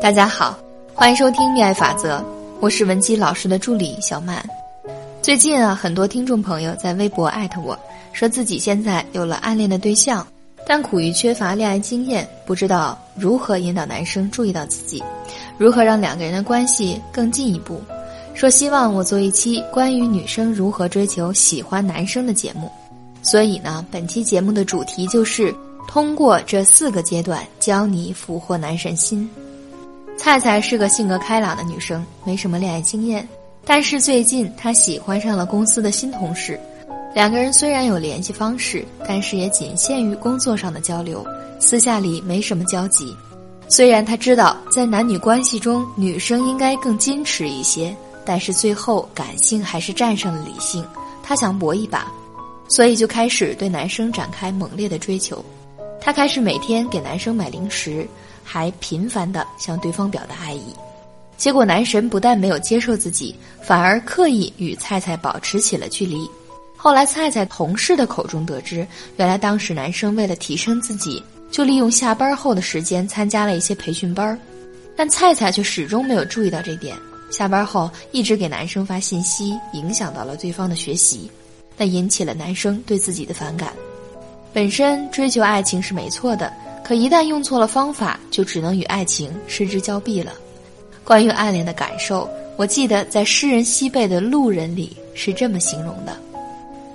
大家好，欢迎收听《恋爱法则》，我是文姬老师的助理小曼。最近啊，很多听众朋友在微博艾特我说自己现在有了暗恋的对象，但苦于缺乏恋爱经验，不知道如何引导男生注意到自己，如何让两个人的关系更进一步。说希望我做一期关于女生如何追求喜欢男生的节目。所以呢，本期节目的主题就是通过这四个阶段教你俘获男神心。菜菜是个性格开朗的女生，没什么恋爱经验，但是最近她喜欢上了公司的新同事，两个人虽然有联系方式，但是也仅限于工作上的交流，私下里没什么交集。虽然她知道在男女关系中女生应该更矜持一些，但是最后感性还是战胜了理性，她想搏一把，所以就开始对男生展开猛烈的追求。她开始每天给男生买零食。还频繁地向对方表达爱意，结果男神不但没有接受自己，反而刻意与菜菜保持起了距离。后来菜菜同事的口中得知，原来当时男生为了提升自己，就利用下班后的时间参加了一些培训班但菜菜却始终没有注意到这点，下班后一直给男生发信息，影响到了对方的学习，那引起了男生对自己的反感。本身追求爱情是没错的。可一旦用错了方法，就只能与爱情失之交臂了。关于暗恋的感受，我记得在诗人西贝的《路人》里是这么形容的：“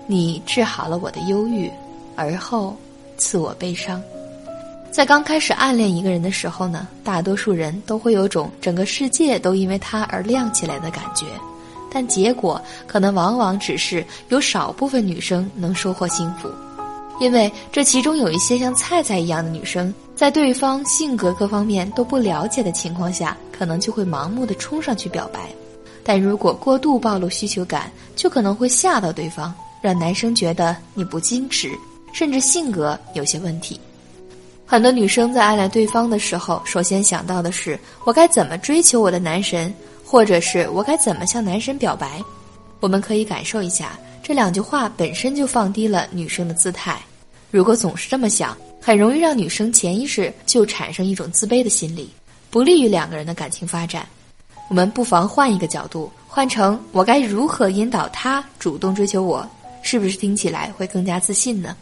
你治好了我的忧郁，而后赐我悲伤。”在刚开始暗恋一个人的时候呢，大多数人都会有种整个世界都因为他而亮起来的感觉，但结果可能往往只是有少部分女生能收获幸福。因为这其中有一些像菜菜一样的女生，在对方性格各方面都不了解的情况下，可能就会盲目的冲上去表白，但如果过度暴露需求感，就可能会吓到对方，让男生觉得你不矜持，甚至性格有些问题。很多女生在暗恋对方的时候，首先想到的是我该怎么追求我的男神，或者是我该怎么向男神表白。我们可以感受一下。这两句话本身就放低了女生的姿态，如果总是这么想，很容易让女生潜意识就产生一种自卑的心理，不利于两个人的感情发展。我们不妨换一个角度，换成我该如何引导他主动追求我，是不是听起来会更加自信呢？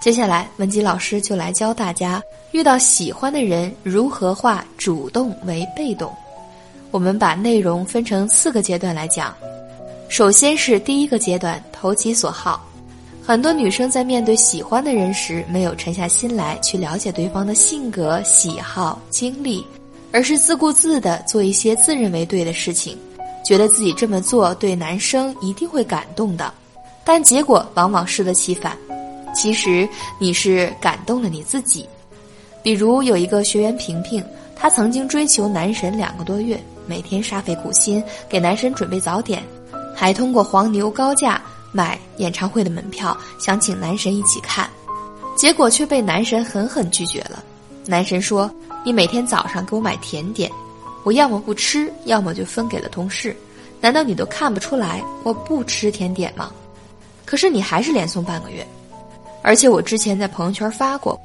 接下来，文姬老师就来教大家遇到喜欢的人如何化主动为被动。我们把内容分成四个阶段来讲。首先是第一个阶段，投其所好。很多女生在面对喜欢的人时，没有沉下心来去了解对方的性格、喜好、经历，而是自顾自地做一些自认为对的事情，觉得自己这么做对男生一定会感动的，但结果往往适得其反。其实你是感动了你自己。比如有一个学员萍萍，她曾经追求男神两个多月，每天煞费苦心给男神准备早点。还通过黄牛高价买演唱会的门票，想请男神一起看，结果却被男神狠狠拒绝了。男神说：“你每天早上给我买甜点，我要么不吃，要么就分给了同事。难道你都看不出来我不吃甜点吗？可是你还是连送半个月，而且我之前在朋友圈发过，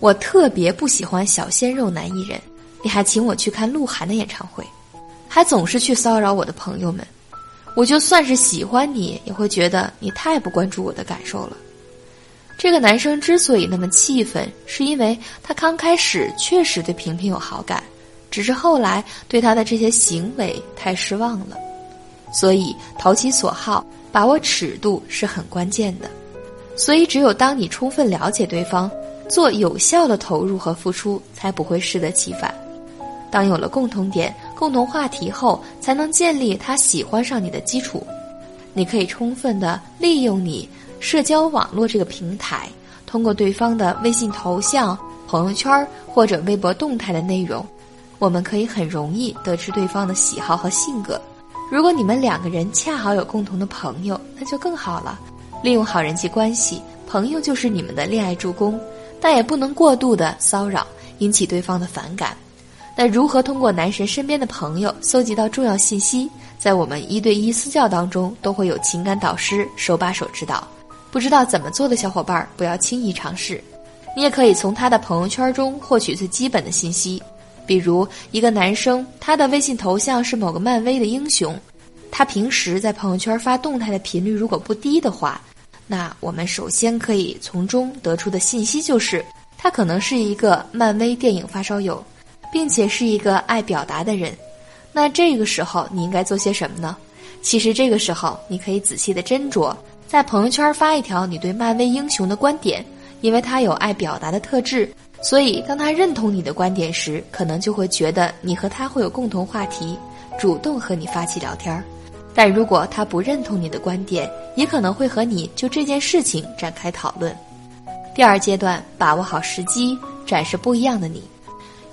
我特别不喜欢小鲜肉男艺人，你还请我去看鹿晗的演唱会，还总是去骚扰我的朋友们。”我就算是喜欢你，也会觉得你太不关注我的感受了。这个男生之所以那么气愤，是因为他刚开始确实对萍萍有好感，只是后来对他的这些行为太失望了。所以投其所好，把握尺度是很关键的。所以只有当你充分了解对方，做有效的投入和付出，才不会适得其反。当有了共同点、共同话题后，才能建立他喜欢上你的基础。你可以充分的利用你社交网络这个平台，通过对方的微信头像、朋友圈或者微博动态的内容，我们可以很容易得知对方的喜好和性格。如果你们两个人恰好有共同的朋友，那就更好了。利用好人际关系，朋友就是你们的恋爱助攻，但也不能过度的骚扰，引起对方的反感。那如何通过男神身边的朋友搜集到重要信息？在我们一对一私教当中，都会有情感导师手把手指导。不知道怎么做的小伙伴，不要轻易尝试。你也可以从他的朋友圈中获取最基本的信息，比如一个男生，他的微信头像是某个漫威的英雄，他平时在朋友圈发动态的频率如果不低的话，那我们首先可以从中得出的信息就是，他可能是一个漫威电影发烧友，并且是一个爱表达的人。那这个时候你应该做些什么呢？其实这个时候你可以仔细的斟酌，在朋友圈发一条你对漫威英雄的观点。因为他有爱表达的特质，所以当他认同你的观点时，可能就会觉得你和他会有共同话题，主动和你发起聊天儿。但如果他不认同你的观点，也可能会和你就这件事情展开讨论。第二阶段，把握好时机，展示不一样的你。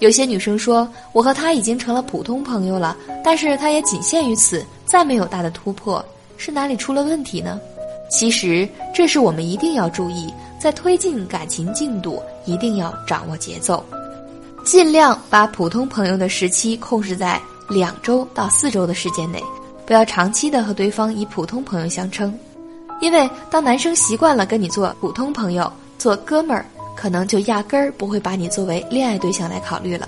有些女生说，我和他已经成了普通朋友了，但是他也仅限于此，再没有大的突破，是哪里出了问题呢？其实，这是我们一定要注意。在推进感情进度，一定要掌握节奏，尽量把普通朋友的时期控制在两周到四周的时间内，不要长期的和对方以普通朋友相称，因为当男生习惯了跟你做普通朋友、做哥们儿，可能就压根儿不会把你作为恋爱对象来考虑了，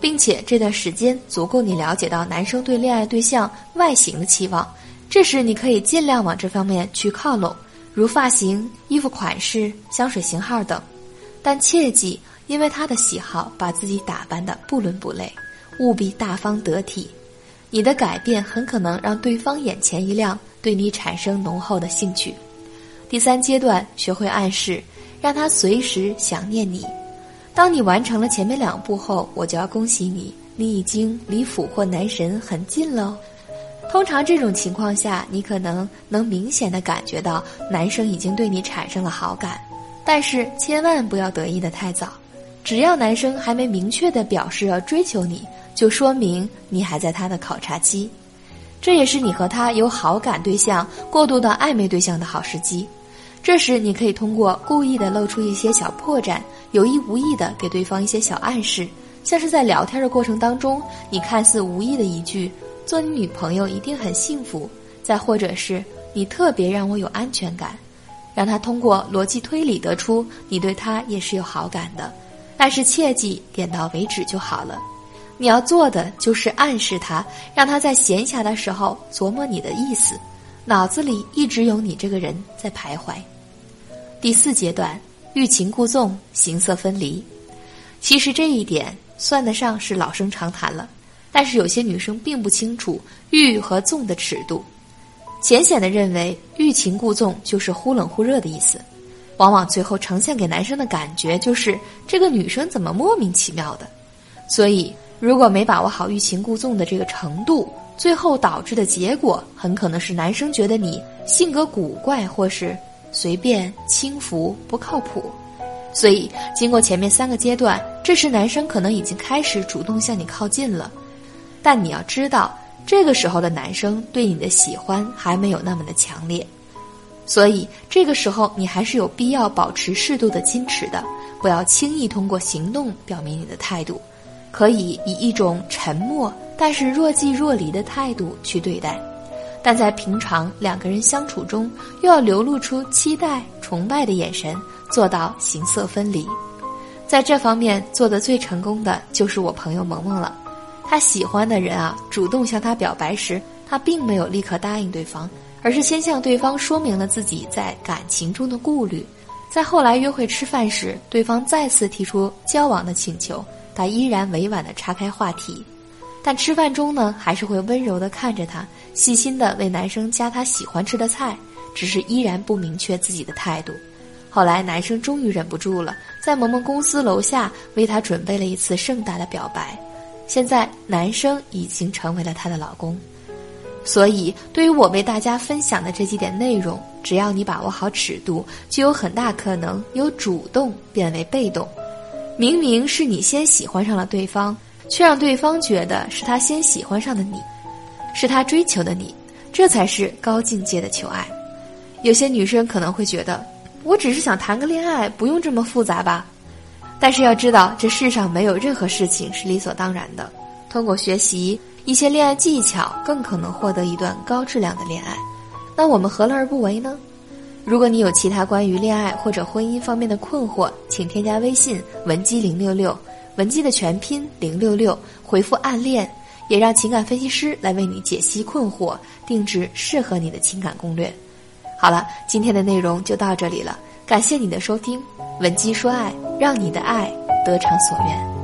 并且这段时间足够你了解到男生对恋爱对象外形的期望，这时你可以尽量往这方面去靠拢。如发型、衣服款式、香水型号等，但切记因为他的喜好把自己打扮的不伦不类，务必大方得体。你的改变很可能让对方眼前一亮，对你产生浓厚的兴趣。第三阶段，学会暗示，让他随时想念你。当你完成了前面两步后，我就要恭喜你，你已经离俘获男神很近了。通常这种情况下，你可能能明显的感觉到男生已经对你产生了好感，但是千万不要得意的太早。只要男生还没明确的表示要追求你，就说明你还在他的考察期，这也是你和他由好感对象过渡到暧昧对象的好时机。这时你可以通过故意的露出一些小破绽，有意无意的给对方一些小暗示，像是在聊天的过程当中，你看似无意的一句。做你女朋友一定很幸福，再或者是你特别让我有安全感，让他通过逻辑推理得出你对他也是有好感的，但是切记点到为止就好了。你要做的就是暗示他，让他在闲暇的时候琢磨你的意思，脑子里一直有你这个人在徘徊。第四阶段，欲擒故纵，形色分离。其实这一点算得上是老生常谈了。但是有些女生并不清楚欲和纵的尺度，浅显的认为欲擒故纵就是忽冷忽热的意思，往往最后呈现给男生的感觉就是这个女生怎么莫名其妙的。所以如果没把握好欲擒故纵的这个程度，最后导致的结果很可能是男生觉得你性格古怪或是随便轻浮不靠谱。所以经过前面三个阶段，这时男生可能已经开始主动向你靠近了。但你要知道，这个时候的男生对你的喜欢还没有那么的强烈，所以这个时候你还是有必要保持适度的矜持的，不要轻易通过行动表明你的态度，可以以一种沉默但是若即若离的态度去对待，但在平常两个人相处中，又要流露出期待、崇拜的眼神，做到形色分离。在这方面做得最成功的就是我朋友萌萌了。他喜欢的人啊，主动向他表白时，他并没有立刻答应对方，而是先向对方说明了自己在感情中的顾虑。在后来约会吃饭时，对方再次提出交往的请求，他依然委婉地岔开话题，但吃饭中呢，还是会温柔地看着他，细心地为男生夹他喜欢吃的菜，只是依然不明确自己的态度。后来男生终于忍不住了，在萌萌公司楼下为他准备了一次盛大的表白。现在男生已经成为了她的老公，所以对于我为大家分享的这几点内容，只要你把握好尺度，就有很大可能由主动变为被动。明明是你先喜欢上了对方，却让对方觉得是他先喜欢上的你，是他追求的你，这才是高境界的求爱。有些女生可能会觉得，我只是想谈个恋爱，不用这么复杂吧。但是要知道，这世上没有任何事情是理所当然的。通过学习一些恋爱技巧，更可能获得一段高质量的恋爱。那我们何乐而不为呢？如果你有其他关于恋爱或者婚姻方面的困惑，请。添加微信文姬零六六，文姬的全拼零六六，回复暗恋，也让情感分析师来为你解析困惑，定制适合你的情感攻略。好了，今天的内容就到这里了，感谢你的收听，文姬说爱，让你的爱得偿所愿。